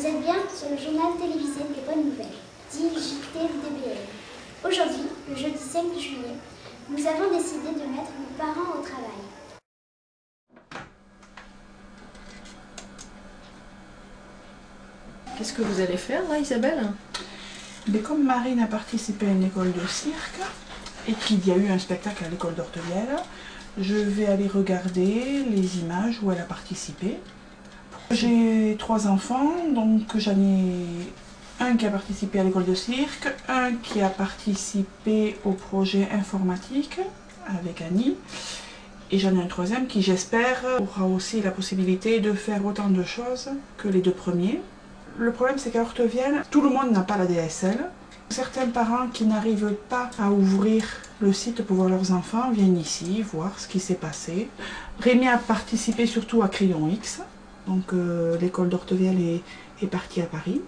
Vous êtes bien sur le journal télévisé des bonnes nouvelles, dit JTDBL. Aujourd'hui, le jeudi 5 juillet, nous avons décidé de mettre nos parents au travail. Qu'est-ce que vous allez faire là, Isabelle? Mais comme Marine a participé à une école de cirque et qu'il y a eu un spectacle à l'école d'Ortevielle, je vais aller regarder les images où elle a participé. J'ai trois enfants, donc j'en ai un qui a participé à l'école de cirque, un qui a participé au projet informatique avec Annie, et j'en ai un troisième qui, j'espère, aura aussi la possibilité de faire autant de choses que les deux premiers. Le problème, c'est qu'à Hortevielle, tout le monde n'a pas la DSL. Certains parents qui n'arrivent pas à ouvrir le site pour voir leurs enfants viennent ici voir ce qui s'est passé. Rémi a participé surtout à Crayon X, donc euh, l'école d'Hortevielle est, est partie à Paris.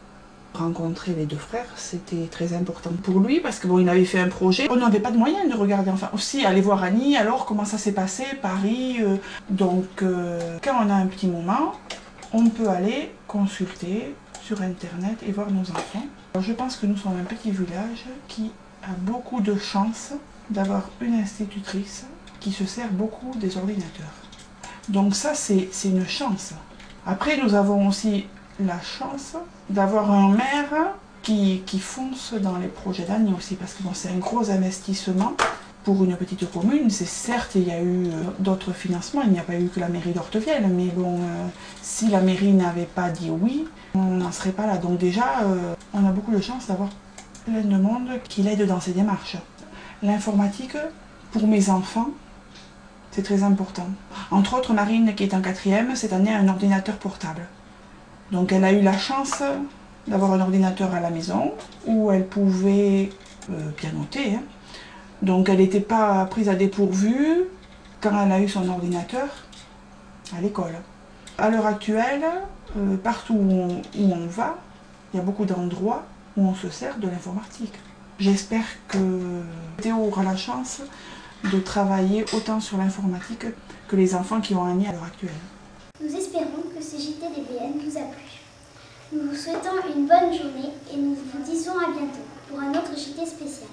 Rencontrer les deux frères, c'était très important pour lui parce que bon, il avait fait un projet. On n'avait pas de moyens de regarder, enfin aussi aller voir Annie, alors comment ça s'est passé, Paris. euh. donc euh, quand on a un petit moment, on peut aller consulter sur internet et voir nos enfants. Je pense que nous sommes un petit village qui a beaucoup de chance d'avoir une institutrice qui se sert beaucoup des ordinateurs. Donc ça, c'est une chance. Après, nous avons aussi la chance d'avoir un maire qui, qui fonce dans les projets d'année aussi, parce que bon, c'est un gros investissement pour une petite commune. C'est certes, il y a eu euh, d'autres financements, il n'y a pas eu que la mairie d'Ortevielle, mais bon, euh, si la mairie n'avait pas dit oui, on n'en serait pas là. Donc déjà, euh, on a beaucoup de chance d'avoir plein de monde qui l'aide dans ses démarches. L'informatique, pour mes enfants, c'est très important. Entre autres, Marine, qui est en quatrième, cette année a un ordinateur portable. Donc elle a eu la chance d'avoir un ordinateur à la maison où elle pouvait euh, pianoter. hein. Donc elle n'était pas prise à dépourvu quand elle a eu son ordinateur à l'école. À l'heure actuelle, euh, partout où on, où on va, il y a beaucoup d'endroits où on se sert de l'informatique. J'espère que Théo aura la chance de travailler autant sur l'informatique que les enfants qui ont un nid à l'heure actuelle. Nous espérons que ce JTDBN vous a plu. Nous vous souhaitons une bonne journée et nous vous disons à bientôt pour un autre JT spécial.